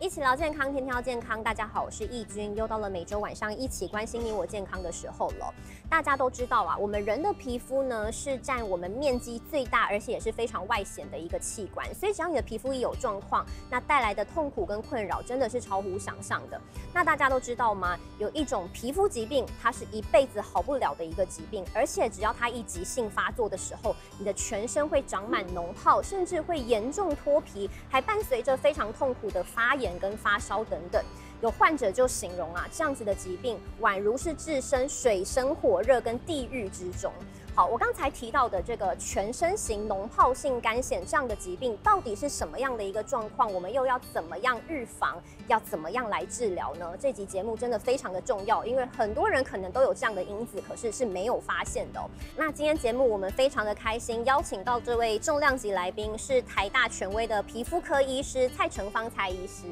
一起聊健康，天天要健康。大家好，我是易君，又到了每周晚上一起关心你我健康的时候了。大家都知道啊，我们人的皮肤呢是占我们面积最大，而且也是非常外显的一个器官。所以只要你的皮肤一有状况，那带来的痛苦跟困扰真的是超乎想象的。那大家都知道吗？有一种皮肤疾病，它是一辈子好不了的一个疾病，而且只要它一急性发作的时候，你的全身会长满脓泡，甚至会严重脱皮，还伴随着非常痛苦的发炎跟发烧等等。有患者就形容啊，这样子的疾病宛如是置身水深火热跟地狱之中。好，我刚才提到的这个全身型脓泡性干癣这样的疾病，到底是什么样的一个状况？我们又要怎么样预防？要怎么样来治疗呢？这集节目真的非常的重要，因为很多人可能都有这样的因子，可是是没有发现的。那今天节目我们非常的开心，邀请到这位重量级来宾是台大权威的皮肤科医师蔡成芳蔡医师。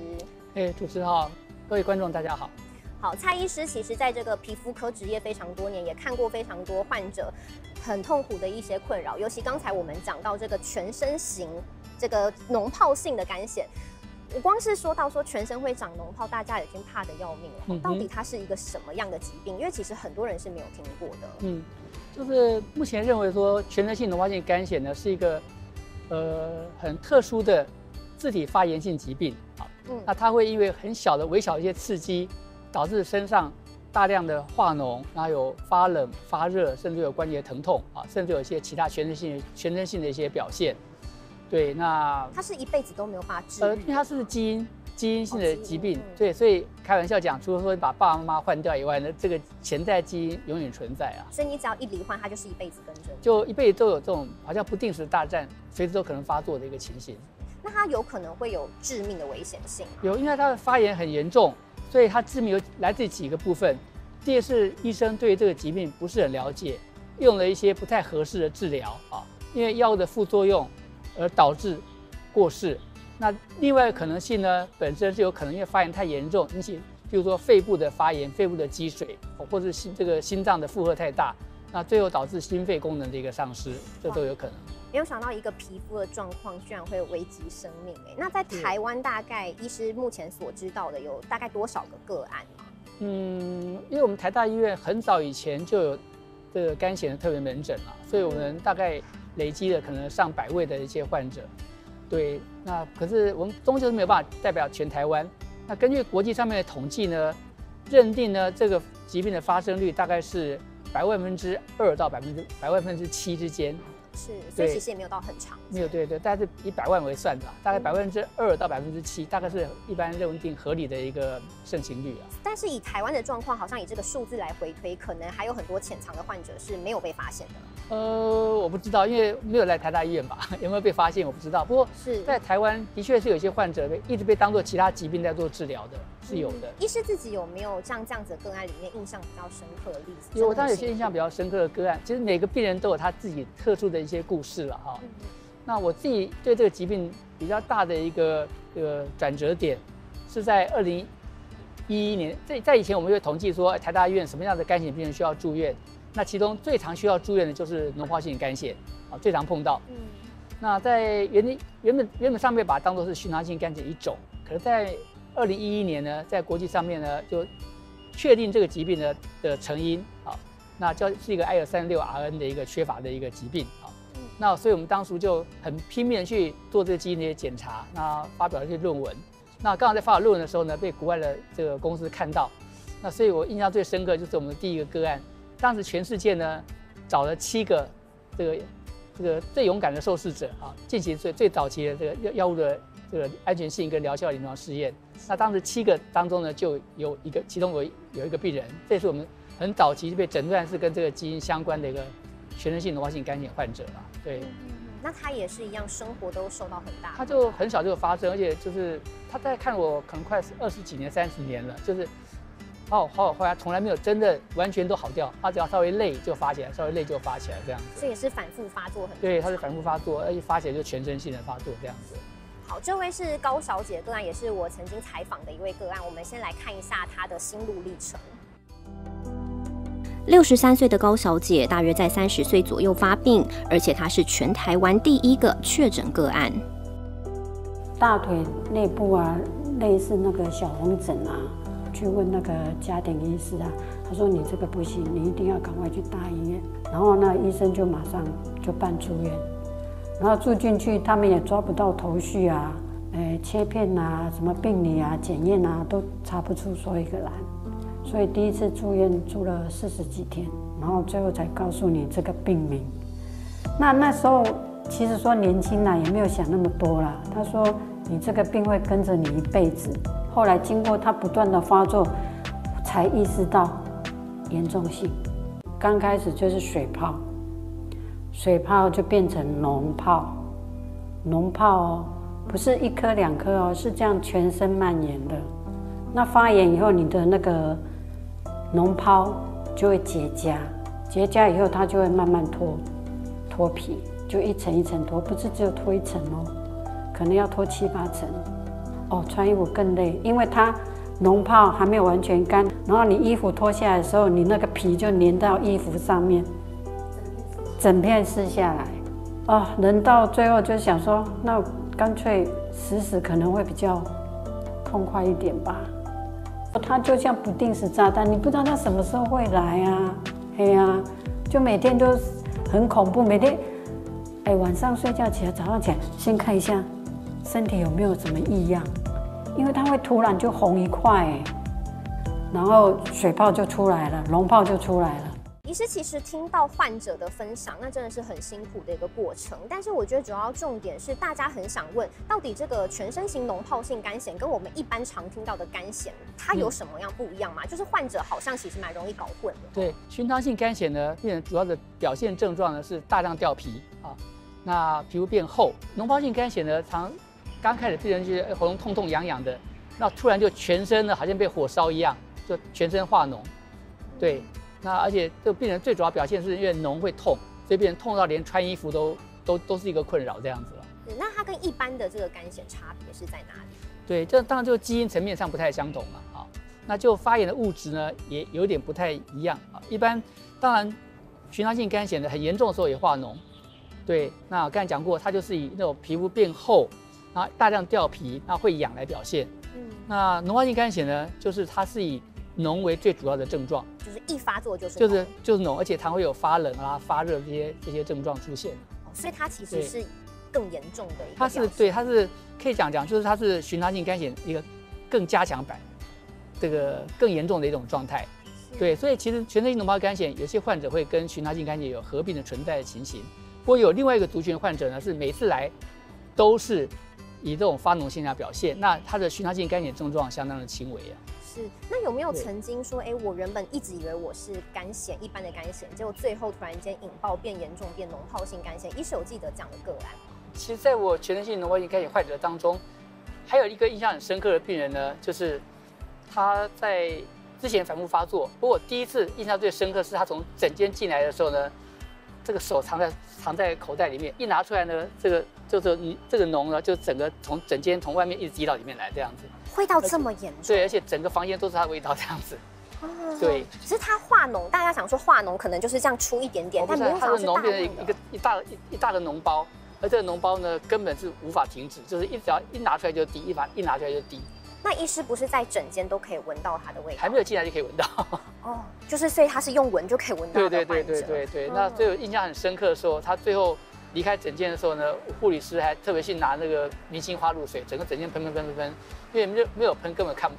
哎，主持人好。各位观众，大家好。好，蔡医师其实在这个皮肤科职业非常多年，也看过非常多患者很痛苦的一些困扰。尤其刚才我们讲到这个全身型这个脓泡性的干癣，我光是说到说全身会长脓泡，大家已经怕的要命了。到底它是一个什么样的疾病？因为其实很多人是没有听过的。嗯，就是目前认为说全身性脓泡性干癣呢是一个呃很特殊的自体发炎性疾病嗯。那它会因为很小的微小一些刺激，导致身上大量的化脓，然后有发冷、发热，甚至有关节疼痛啊，甚至有一些其他全身性、全身性的一些表现。对，那它是一辈子都没有办法治呃，因为它是基因基因性的疾病，对，所以开玩笑讲，除了说把爸爸妈妈换掉以外呢，这个潜在基因永远存在啊。所以你只要一罹患，它就是一辈子跟着，就一辈子都有这种好像不定时大战，随时都可能发作的一个情形。那它有可能会有致命的危险性有，因为它的发炎很严重，所以它致命有来自几个部分。第一是医生对这个疾病不是很了解，用了一些不太合适的治疗啊，因为药物的副作用而导致过世。那另外可能性呢，本身是有可能因为发炎太严重，引起，比如说肺部的发炎、肺部的积水，或者是心这个心脏的负荷太大，那最后导致心肺功能的一个丧失，这都有可能。没有想到一个皮肤的状况居然会危及生命哎！那在台湾大概医师目前所知道的有大概多少个个案吗？嗯，因为我们台大医院很早以前就有这个肝癣的特别门诊了，所以我们大概累积了可能上百位的一些患者。对，那可是我们终究是没有办法代表全台湾。那根据国际上面的统计呢，认定呢这个疾病的发生率大概是百万分之二到百分之百万分之七之间。是，所以其实也没有到很长。没有，对对，大概是以百万为算的，大概百分之二到百分之七，大概是一般认定合理的一个盛行率啊。但是以台湾的状况，好像以这个数字来回推，可能还有很多潜藏的患者是没有被发现的。呃，我不知道，因为没有来台大医院吧，有没有被发现我不知道。不过是在台湾的确是有些患者被一直被当做其他疾病在做治疗的。是有的。医师自己有没有像这样子的个案里面印象比较深刻的例子？有，当然有些印象比较深刻的个案。其实每个病人都有他自己特殊的一些故事了哈。那我自己对这个疾病比较大的一个呃转折点，是在二零一一年。在在以前，我们会统计说台大医院什么样的肝癣病人需要住院。那其中最常需要住院的就是脓泡性肝腺啊，最常碰到。嗯。那在原原本原本上面把它当做是循环性肝炎一种，可是，在二零一一年呢，在国际上面呢，就确定这个疾病的的成因啊，那叫是一个 I 三六 RN 的一个缺乏的一个疾病啊。那所以我们当初就很拼命去做这个基因的检查，那发表了一些论文。那刚好在发表论文的时候呢，被国外的这个公司看到。那所以我印象最深刻就是我们的第一个个案，当时全世界呢找了七个这个这个最勇敢的受试者啊，进行最最早期的这个药药物的。这个安全性跟疗效临床试验，那当时七个当中呢，就有一个，其中有有一个病人，这是我们很早期就被诊断是跟这个基因相关的一个全身性脓化性肝炎患者了。对，那他也是一样，生活都受到很大。他就很小就发生，而且就是他在看我可能快二十几年、三十年了，就是好好好，后来从来没有真的完全都好掉，他只要稍微累就发起来，稍微累就发起来这样子。这也是反复发作很。对，他是反复发作，而且发起来就全身性的发作这样子。好，这位是高小姐个案，也是我曾经采访的一位个案。我们先来看一下她的心路历程。六十三岁的高小姐，大约在三十岁左右发病，而且她是全台湾第一个确诊个案。大腿内部啊，类似那个小红疹啊，去问那个家庭医师啊，他说你这个不行，你一定要赶快去大医院。然后那医生就马上就办住院，然后住进去，他们也抓不到头绪啊，诶，切片啊，什么病理啊，检验啊，都查不出说一个来。所以第一次住院住了四十几天，然后最后才告诉你这个病名。那那时候其实说年轻啦，也没有想那么多啦。他说你这个病会跟着你一辈子。后来经过他不断的发作，才意识到严重性。刚开始就是水泡，水泡就变成脓泡，脓泡哦，不是一颗两颗哦，是这样全身蔓延的。那发炎以后，你的那个脓泡就会结痂，结痂以后它就会慢慢脱脱皮，就一层一层脱，不是只有脱一层哦，可能要脱七八层。哦，穿衣服更累，因为它。脓泡还没有完全干，然后你衣服脱下来的时候，你那个皮就粘到衣服上面，整片撕下来。哦，人到最后就想说，那干脆死死可能会比较痛快一点吧。它就像不定时炸弹，你不知道它什么时候会来啊？嘿呀，就每天都很恐怖，每天，哎，晚上睡觉起来，早上起来先看一下身体有没有什么异样。因为它会突然就红一块，然后水泡就出来了，脓泡就出来了。医师其实听到患者的分享，那真的是很辛苦的一个过程。但是我觉得主要重点是，大家很想问，到底这个全身型脓泡性肝炎跟我们一般常听到的肝炎，它有什么样不一样吗？就是患者好像其实蛮容易搞混的。对，寻常性肝炎呢，病人主要的表现症状呢是大量掉皮啊，那皮肤变厚。脓泡性肝炎呢，常刚开始病人觉得喉咙痛痛痒痒的，那突然就全身呢好像被火烧一样，就全身化脓。对，那而且这个病人最主要表现是因为脓会痛，所以病人痛到连穿衣服都都都是一个困扰这样子了。那它跟一般的这个肝炎差别是在哪里？对，这当然就基因层面上不太相同了啊。那就发炎的物质呢也有点不太一样啊。一般当然寻常性肝炎的很严重的时候也化脓。对，那我刚才讲过，它就是以那种皮肤变厚。啊，大量掉皮，那会痒来表现。嗯，那脓化性肝炎呢，就是它是以脓为最主要的症状，就是一发作就是就是就是脓，而且它会有发冷啊、发热这些这些症状出现。哦，所以它其实是更严重的。它是对，它是可以讲讲，就是它是寻常性肝炎一个更加强版，这个更严重的一种状态。对，所以其实全身性脓包肝炎有些患者会跟寻常性肝炎有合并的存在的情形。不过有另外一个族群患者呢，是每次来都是。以这种发脓现象表现，那他的寻常性肝炎症状相当的轻微啊。是，那有没有曾经说，哎，我原本一直以为我是肝炎，一般的肝炎，结果最后突然间引爆变严重，变脓泡性肝炎？医师有记得这样的个案？其实在我全身性脓泡性肝炎患者当中，还有一个印象很深刻的病人呢，就是他在之前反复发作，不过第一次印象最深刻是他从诊间进来的时候呢。这个手藏在藏在口袋里面，一拿出来呢，这个就是你这个脓呢，就整个从整间从外面一直滴到里面来，这样子。味道这么严重？对，而且整个房间都是它的味道，这样子。哦。对。只是它化脓，大家想说化脓可能就是这样出一点点，但没有它的脓变成一个一大一一大的脓包，而这个脓包呢根本是无法停止，就是一只要一拿出来就滴，一把一拿出来就滴。那医师不是在整间都可以闻到它的味道？还没有进来就可以闻到。哦，就是所以他是用闻就可以闻到。对对对对对对。那最有印象很深刻的时候，他最后离开整间的时候呢，护理师还特别去拿那个明星花露水，整个整间喷喷喷喷喷，因为没有没有喷根本看。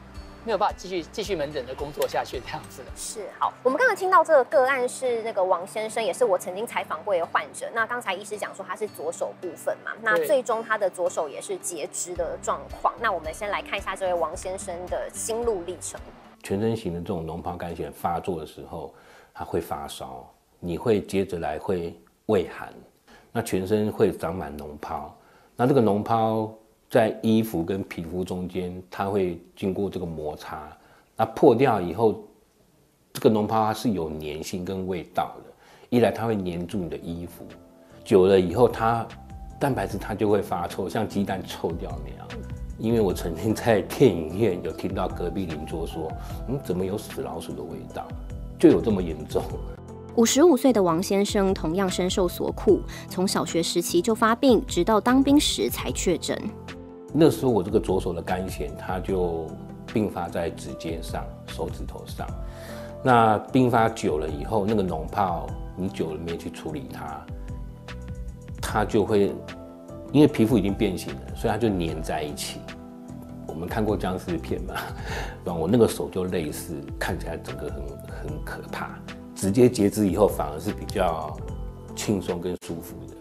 没有办法继续继续门诊的工作下去，这样子的。是好，我们刚刚听到这个个案是那个王先生，也是我曾经采访过一个患者。那刚才医师讲说他是左手部分嘛，那最终他的左手也是截肢的状况。那我们先来看一下这位王先生的心路历程。全身型的这种脓疱肝炎发作的时候，他会发烧，你会接着来会畏寒，那全身会长满脓泡，那这个脓泡。在衣服跟皮肤中间，它会经过这个摩擦，那破掉以后，这个脓泡它是有粘性跟味道的。一来它会粘住你的衣服，久了以后它蛋白质它就会发臭，像鸡蛋臭掉那样。因为我曾经在电影院有听到隔壁邻桌说：“嗯，怎么有死老鼠的味道？”就有这么严重。五十五岁的王先生同样深受所苦，从小学时期就发病，直到当兵时才确诊。那时候我这个左手的肝癣，它就并发在指尖上、手指头上。那并发久了以后，那个脓泡你久了没去处理它，它就会因为皮肤已经变形了，所以它就粘在一起。我们看过僵尸片嘛？对吧？我那个手就类似，看起来整个很很可怕。直接截肢以后，反而是比较轻松跟舒服的。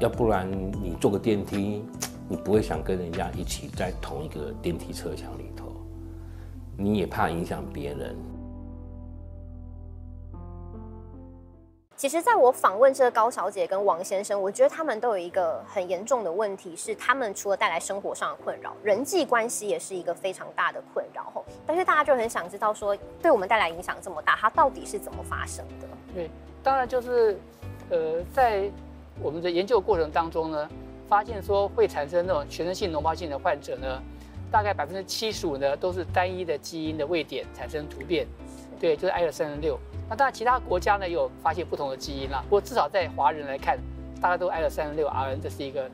要不然你坐个电梯，你不会想跟人家一起在同一个电梯车厢里头，你也怕影响别人。其实，在我访问这个高小姐跟王先生，我觉得他们都有一个很严重的问题，是他们除了带来生活上的困扰，人际关系也是一个非常大的困扰。吼，但是大家就很想知道，说对我们带来影响这么大，它到底是怎么发生的？对，当然就是，呃，在我们的研究过程当中呢，发现说会产生那种全身性脓包性的患者呢，大概百分之七十五呢都是单一的基因的位点产生突变，对，就是 I 二三零六。那当然，其他国家呢也有发现不同的基因啦。不过至少在华人来看，大家都挨了三十六 RN，这是一个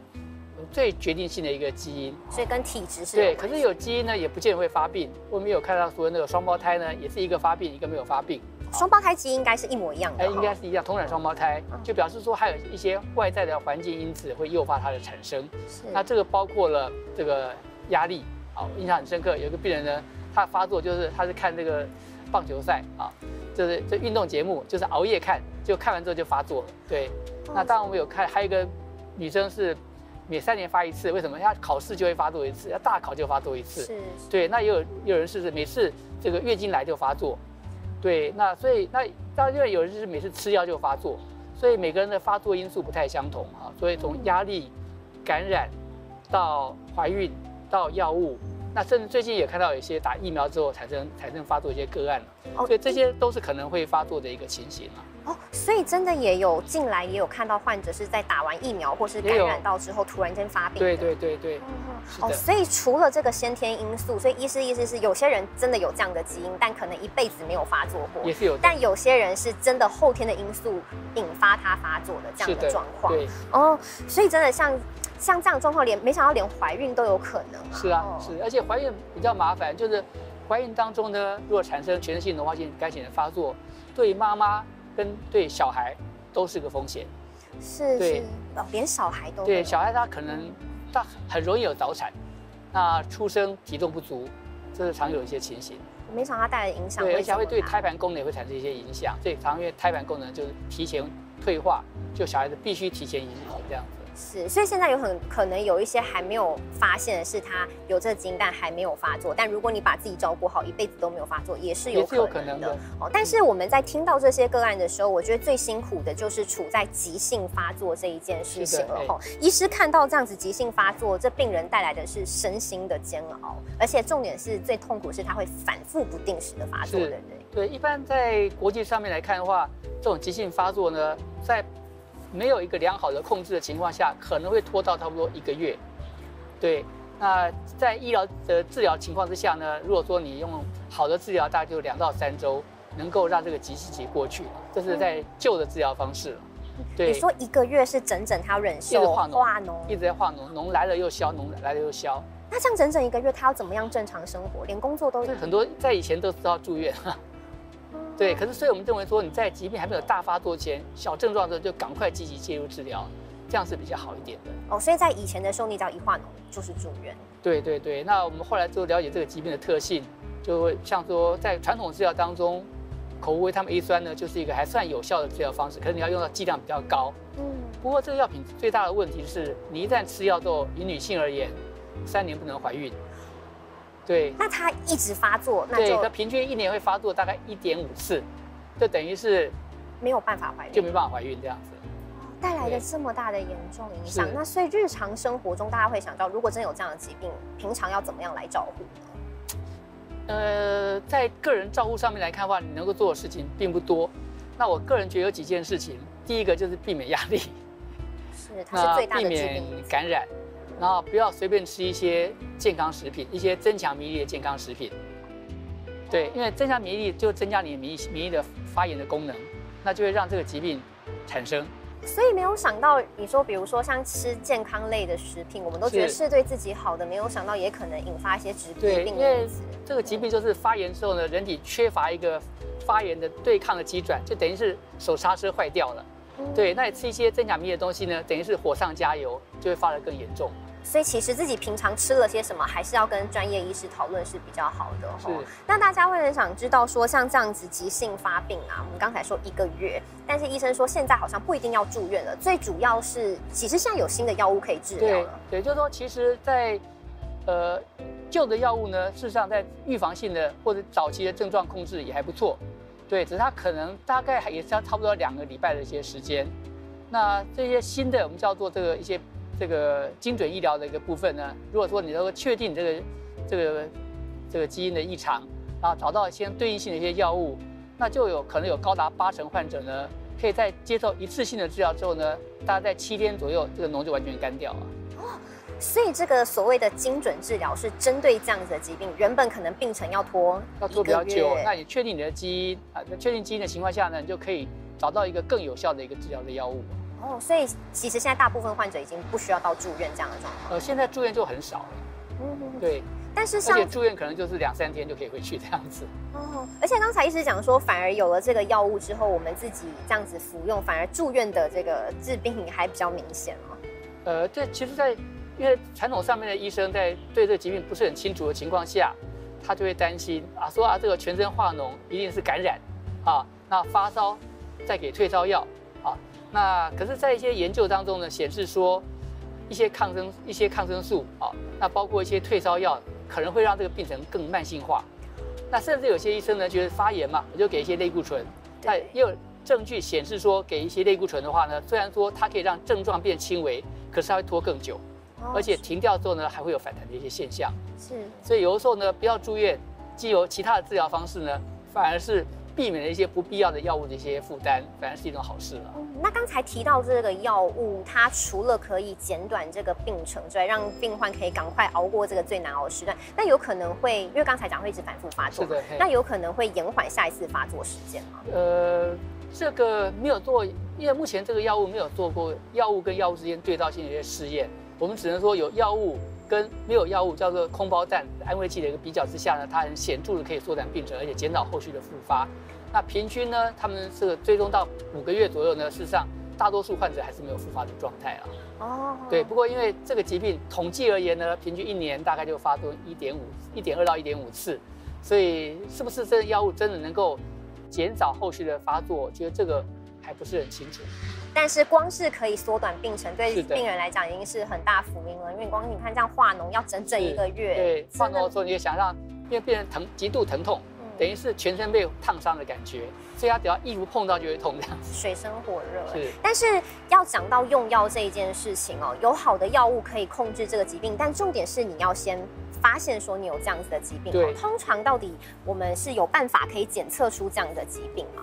最决定性的一个基因。所以跟体质是。对，可是有基因呢，也不见得会发病。我们有看到说那个双胞胎呢，也是一个发病，一个没有发病。双胞胎基因应该是一模一样的。哎，应该是一样，同卵双胞胎，就表示说还有一些外在的环境因子会诱发它的产生。是。那这个包括了这个压力，好，印象很深刻。有个病人呢，他发作就是他是看这个棒球赛啊。就是这运动节目，就是熬夜看，就看完之后就发作了。对，那当然我们有看，还有一个女生是每三年发一次，为什么？她考试就会发作一次，要大考就发作一次。是。对，那也有有人是每次这个月经来就发作。对，那所以那当然有人是每次吃药就发作，所以每个人的发作因素不太相同啊。所以从压力、感染到怀孕到药物。那甚至最近也看到有些打疫苗之后产生产生发作一些个案了，所以这些都是可能会发作的一个情形啊。哦，所以真的也有进来也有看到患者是在打完疫苗或是感染到之后突然间发病。对对对对。哦，所以除了这个先天因素，所以医师意思是有些人真的有这样的基因，但可能一辈子没有发作过。也是有。但有些人是真的后天的因素引发他发作的这样的状况。对。哦，所以真的像。像这样状况，连没想到连怀孕都有可能。是啊，是，而且怀孕比较麻烦，就是怀孕当中呢，如果产生全身性脓化性肝炎的发作，对妈妈跟对小孩都是个风险。是，对，连小孩都对小孩他可能他很容易有早产，那出生体重不足，这是常有一些情形。没想到它带来的影响，对，而且会对胎盘功能也会产生一些影响。所以常因为胎盘功能就是提前退化，就小孩子必须提前引好这样子。是，所以现在有很可能有一些还没有发现的是他有这个基因，但还没有发作。但如果你把自己照顾好，一辈子都没有发作，也是有可能的。哦，但是我们在听到这些个案的时候，我觉得最辛苦的就是处在急性发作这一件事情了。哈，医师看到这样子急性发作，这病人带来的是身心的煎熬，而且重点是最痛苦是他会反复不定时的发作，对不对？对，一般在国际上面来看的话，这种急性发作呢，在没有一个良好的控制的情况下，可能会拖到差不多一个月。对，那在医疗的治疗情况之下呢，如果说你用好的治疗，大概就两到三周，能够让这个急性期过去。这是在旧的治疗方式了。对，你说一个月是整整他要忍受化脓，一直在化脓，脓来了又消，脓来了又消。那这样整整一个月，他要怎么样正常生活？连工作都很多，在以前都知道住院。对，可是所以我们认为说你在疾病还没有大发作前，小症状的时候就赶快积极介入治疗，这样是比较好一点的。哦，所以在以前的时候，你只要一化脓就是住院。对对对，那我们后来就了解这个疾病的特性，就会像说在传统治疗当中，口服维他命 A 酸呢就是一个还算有效的治疗方式，可是你要用到剂量比较高。嗯。不过这个药品最大的问题是，你一旦吃药之后，以女性而言，三年不能怀孕。对，那它一直发作，那对，他平均一年会发作大概一点五次，就等于是没有办法怀孕，就没办法怀孕这样子，带来的这么大的严重影响。那所以日常生活中，大家会想到，如果真有这样的疾病，平常要怎么样来照顾呢？呃，在个人照顾上面来看的话，你能够做的事情并不多。那我个人觉得有几件事情，第一个就是避免压力，是它是最大的疾病感染。然后不要随便吃一些健康食品，一些增强免疫力的健康食品。对，因为增强免疫力就增加你免疫免疫的发炎的功能，那就会让这个疾病产生。所以没有想到，你说比如说像吃健康类的食品，我们都觉得是是对自己好的，没有想到也可能引发一些疾对，病因为因子。这个疾病就是发炎之后呢，人体缺乏一个发炎的对抗的机转，就等于是手刹车坏掉了。嗯对，那你吃一些增强免疫的东西呢，等于是火上加油，就会发得更严重。所以其实自己平常吃了些什么，还是要跟专业医师讨论是比较好的是哦。那大家会很想知道说，像这样子急性发病啊，我们刚才说一个月，但是医生说现在好像不一定要住院了，最主要是其实现在有新的药物可以治疗。对，就是说，其实在，呃旧的药物呢，事实上在预防性的或者早期的症状控制也还不错。对，只是它可能大概也是要差不多两个礼拜的一些时间。那这些新的我们叫做这个一些这个精准医疗的一个部分呢，如果说你能够确定这个这个这个基因的异常，然后找到一些对应性的一些药物，那就有可能有高达八成患者呢，可以在接受一次性的治疗之后呢，大概在七天左右，这个脓就完全干掉了。所以这个所谓的精准治疗是针对这样子的疾病，原本可能病程要拖要拖比较久，那你确定你的基因啊，在确定基因的情况下呢，你就可以找到一个更有效的一个治疗的药物。哦，所以其实现在大部分患者已经不需要到住院这样的状况。呃，现在住院就很少了，嗯，对，但是像而且住院可能就是两三天就可以回去这样子。哦，而且刚才医师讲说，反而有了这个药物之后，我们自己这样子服用，反而住院的这个治病还比较明显哦。呃，这其实在，因为传统上面的医生在对这个疾病不是很清楚的情况下，他就会担心啊，说啊这个全身化脓一定是感染，啊，那发烧再给退烧药啊，那可是，在一些研究当中呢，显示说一些抗生一些抗生素啊，那包括一些退烧药，可能会让这个病程更慢性化。那甚至有些医生呢，觉得发炎嘛，我就给一些类固醇。那对也有证据显示说，给一些类固醇的话呢，虽然说它可以让症状变轻微，可是它会拖更久，哦而且停掉之后呢，还会有反弹的一些现象。是所以有的时候呢，不要住院，既有其他的治疗方式呢，反而是避免了一些不必要的药物的一些负担，反而是一种好事了。嗯那刚才提到这个药物，它除了可以减短这个病程之外，让病患可以赶快熬过这个最难熬的时段，那有可能会，因为刚才讲会一直反复发作嘛，是的，那有可能会延缓下一次发作时间吗？呃，这个没有做，因为目前这个药物没有做过药物跟药物之间对照性的一些试验，我们只能说有药物跟没有药物叫做空包弹安慰剂的一个比较之下呢，它很显著的可以缩短病程，而且减少后续的复发。那平均呢，他们这个追踪到五个月左右呢，事实上大多数患者还是没有复发的状态啊。哦，对，不过因为这个疾病统计而言呢，平均一年大概就发作一点五、一点二到一点五次，所以是不是这个药物真的能够减少后续的发作？我觉得这个还不是很清楚。但是光是可以缩短病程，对病人来讲已经是很大福音了。因为光你看这样化脓要整整一个月，对，化脓的时候你也想让，因为病人疼极度疼痛，嗯等于是全身被烫伤的感觉，所以他只要衣服碰到就会痛这样子。水深火热。是，但是要讲到用药这一件事情哦，有好的药物可以控制这个疾病，但重点是你要先发现说你有这样子的疾病、哦。对通常到底我们是有办法可以检测出这样的疾病吗？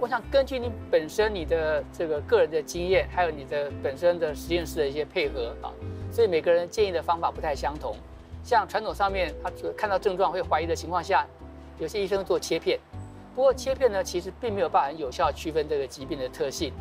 我想根据你本身你的这个个人的经验，还有你的本身的实验室的一些配合啊，所以每个人建议的方法不太相同。像传统上面，他看到症状会怀疑的情况下，有些医生做切片，不过切片呢，其实并没有办法很有效区分这个疾病的特性。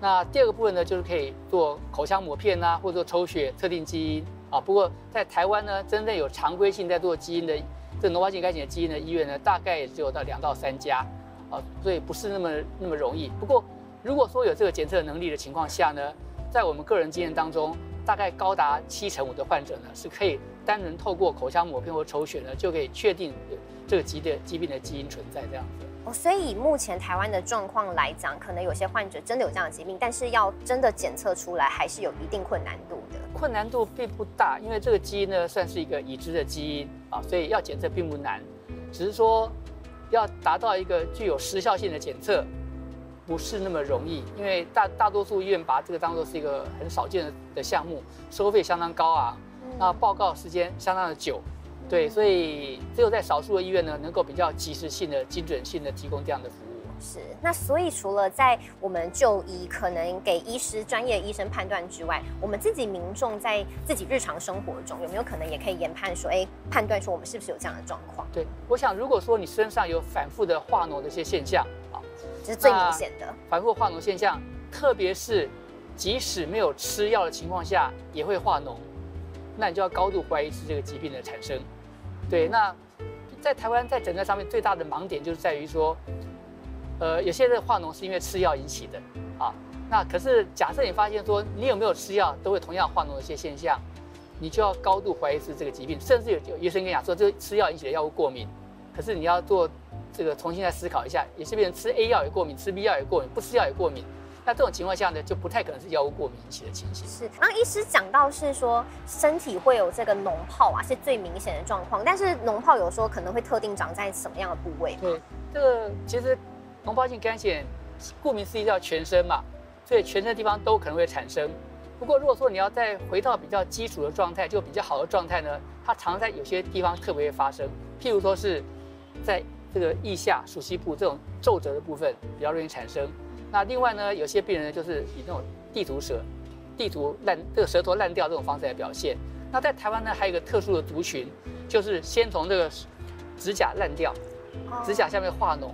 那第二个部分呢，就是可以做口腔抹片啊，或者做抽血测定基因啊。不过在台湾呢，真正有常规性在做基因的这脓包性肝炎的基因的医院呢，大概也只有到两到三家。啊，所以不是那么那么容易。不过，如果说有这个检测能力的情况下呢，在我们个人经验当中，大概高达七成五的患者呢，是可以单纯透过口腔抹片或抽血呢，就可以确定这个疾的疾病的基因存在这样子。哦，所以以目前台湾的状况来讲，可能有些患者真的有这样的疾病，但是要真的检测出来，还是有一定困难度的。困难度并不大，因为这个基因呢算是一个已知的基因啊，所以要检测并不难，只是说要达到一个具有时效性的检测，不是那么容易，因为大大多数医院把这个当做是一个很少见的的项目，收费相当高啊，那报告时间相当的久，对，所以只有在少数的医院呢，能够比较及时性的、精准性的提供这样的服务。是，那所以除了在我们就医可能给医师专业医生判断之外，我们自己民众在自己日常生活中有没有可能也可以研判说，哎，判断说我们是不是有这样的状况？对，我想如果说你身上有反复的化脓的一些现象啊，这是最明显的。反复化脓现象，特别是即使没有吃药的情况下也会化脓，那你就要高度怀疑是这个疾病的产生。对，那在台湾在诊断上面最大的盲点就是在于说，呃，有些人化脓是因为吃药引起的啊。那可是假设你发现说你有没有吃药都会同样化脓的一些现象，你就要高度怀疑是这个疾病，甚至有有医生跟你讲说这吃药引起的药物过敏，可是你要做这个重新再思考一下，有些病人吃 A 药也过敏，吃 B 药也过敏，不吃药也过敏。那这种情况下呢，就不太可能是药物过敏引起的情形。是，然后医师讲到是说身体会有这个脓泡啊，是最明显的状况。但是脓泡有时候可能会特定长在什么样的部位？对，这个其实脓泡性肝炎，顾名思义叫全身嘛，所以全身的地方都可能会产生。不过如果说你要再回到比较基础的状态，就比较好的状态呢，它常在有些地方特别会发生。譬如说是在这个腋下、属膝部这种皱褶的部分比较容易产生。那另外呢，有些病人，就是以那种地图舌、地图烂这个舌头烂掉这种方式来表现。那在台湾呢，还有一个特殊的族群，就是先从这个指甲烂掉，指甲下面化脓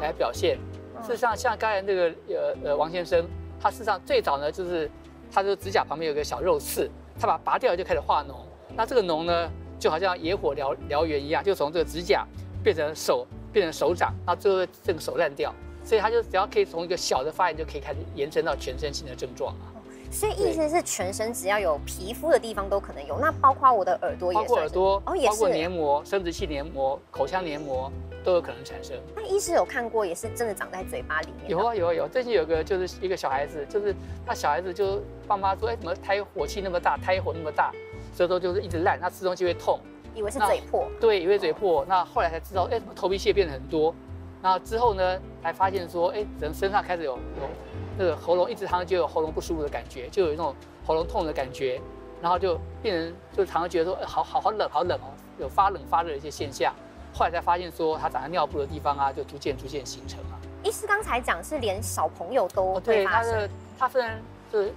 来表现。事实上，像刚才那个呃呃王先生，他事实上最早呢，就是他的指甲旁边有个小肉刺，他把它拔掉就开始化脓。那这个脓呢，就好像野火燎燎原一样，就从这个指甲变成手，变成手掌，那最后这个手烂掉。所以他就只要可以从一个小的发炎就可以开始延伸到全身性的症状啊。所以意思是全身只要有皮肤的地方都可能有，那包括我的耳朵也包括耳朵哦，包括黏膜、生殖器黏膜、口腔黏膜都有可能产生。那医师有看过，也是真的长在嘴巴里面。有啊有啊有，最近有个就是一个小孩子，就是他小孩子就爸妈说，哎，怎么胎火气那么大，胎火那么大，舌头就是一直烂，他吃东西会痛，以为是嘴破。对，以为嘴破，那后来才知道，哎，怎么头皮屑变得很多。那之后呢，才发现说，哎，人身上开始有有那个喉咙一直常就有喉咙不舒服的感觉，就有那种喉咙痛的感觉，然后就病人就常常觉得说，好好好冷好冷哦，有发冷发热的一些现象。后来才发现说，他长在尿布的地方啊，就逐渐逐渐形成了。医师刚才讲是连小朋友都会发生，他的他分是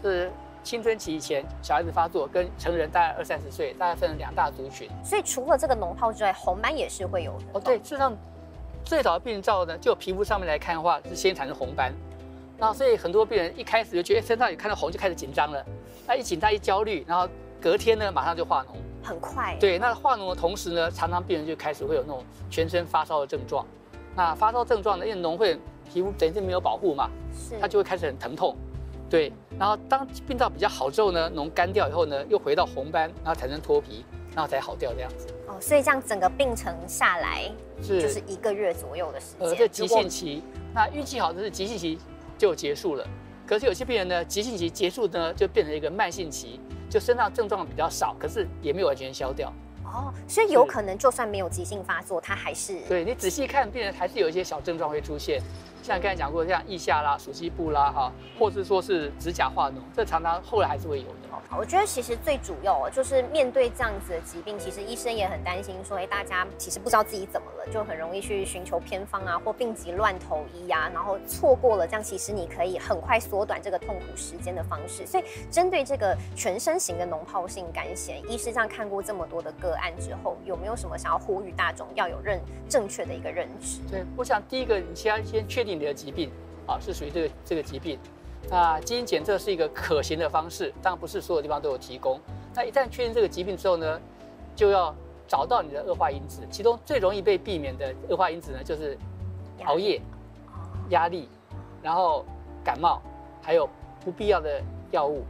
是青春期以前小孩子发作，跟成人大概二三十岁，大概分成两大族群。所以除了这个脓疱之外，红斑也是会有的。哦，对，事实上。最早的病灶呢，就皮肤上面来看的话，是先产生红斑，那所以很多病人一开始就觉得身上有看到红就开始紧张了，那一紧张一焦虑，然后隔天呢马上就化脓，很快。对，那化脓的同时呢，常常病人就开始会有那种全身发烧的症状，那发烧症状呢，因为脓会皮肤本身没有保护嘛，是，它就会开始很疼痛，对，然后当病灶比较好之后呢，脓干掉以后呢，又回到红斑，然后产生脱皮。然后才好掉这样子哦，所以这样整个病程下来是就是一个月左右的时间。呃，这急性期，那运气好的是急性期就结束了。可是有些病人呢，急性期结束呢，就变成一个慢性期，就身上症状比较少，可是也没有完全消掉。哦，所以有可能就算没有急性发作，它还是对你仔细看，病人还是有一些小症状会出现。像刚才讲过，像腋下啦、手膝部啦，哈，或是说是指甲化脓，这常常后来还是会有的。我觉得其实最主要就是面对这样子的疾病，其实医生也很担心，说哎，大家其实不知道自己怎么了，就很容易去寻求偏方啊，或病急乱投医呀，然后错过了这样其实你可以很快缩短这个痛苦时间的方式。所以针对这个全身型的脓疱性肝炎，医师这样看过这么多的个案之后，有没有什么想要呼吁大众要有认正确的一个认知？对，我想第一个，你先先确定你的疾病啊，是属于这个这个疾病。那基因检测是一个可行的方式，当然不是所有地方都有提供。那一旦确定这个疾病之后呢，就要找到你的恶化因子。其中最容易被避免的恶化因子呢，就是熬夜、压力，然后感冒，还有不必要的药物，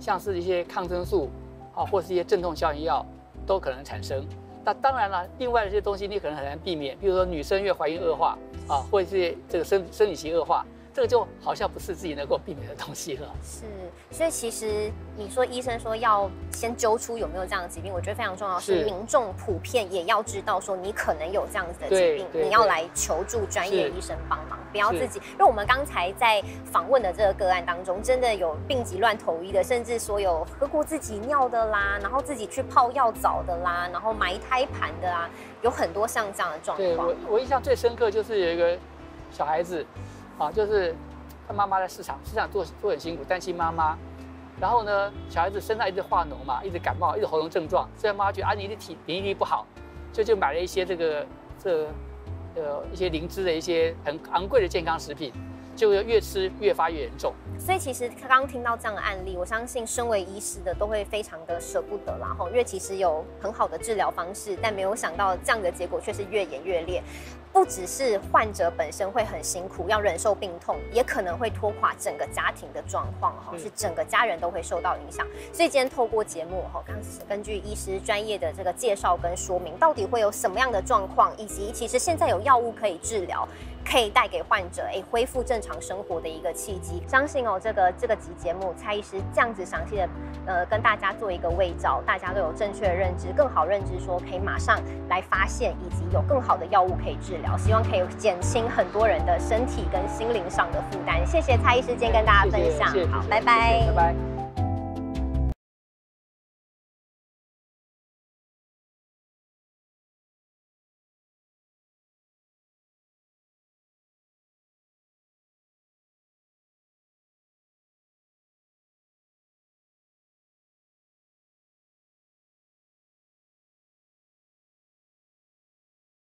像是一些抗生素啊，或是一些镇痛消炎药，都可能产生。那当然了，另外的一些东西你可能很难避免，比如说女生越怀孕恶化啊，或者是这个生生理期恶化。这个就好像不是自己能够避免的东西了。是，所以其实你说医生说要先揪出有没有这样的疾病，我觉得非常重要。是民众普遍也要知道说你可能有这样子的疾病，你要来求助专业医生帮忙，不要自己。因为我们刚才在访问的这个个案当中，真的有病急乱投医的，甚至说有喝过自己尿的啦，然后自己去泡药澡的啦，然后埋胎盘的啊，有很多像这样的状况。对我，我印象最深刻就是有一个小孩子。啊，就是他妈妈在市场，市场做做很辛苦，担心妈妈。然后呢，小孩子身上一直化脓嘛，一直感冒，一直喉咙症状。所以妈妈觉得啊，你的体免疫力不好，就就买了一些这个这呃一些灵芝的一些很昂贵的健康食品。就越吃越发越严重。所以其实刚刚听到这样的案例，我相信身为医师的都会非常的舍不得啦吼，因为其实有很好的治疗方式，但没有想到这样的结果却是越演越烈。不只是患者本身会很辛苦，要忍受病痛，也可能会拖垮整个家庭的状况哈，是整个家人都会受到影响。所以今天透过节目哈，刚根据医师专业的这个介绍跟说明，到底会有什么样的状况，以及其实现在有药物可以治疗。可以带给患者诶恢复正常生活的一个契机。相信哦，这个这个集节目蔡医师这样子详细的呃跟大家做一个卫照，大家都有正确的认知，更好认知说可以马上来发现，以及有更好的药物可以治疗。希望可以减轻很多人的身体跟心灵上的负担。谢谢蔡医师今天跟大家分享，好，拜拜，拜拜。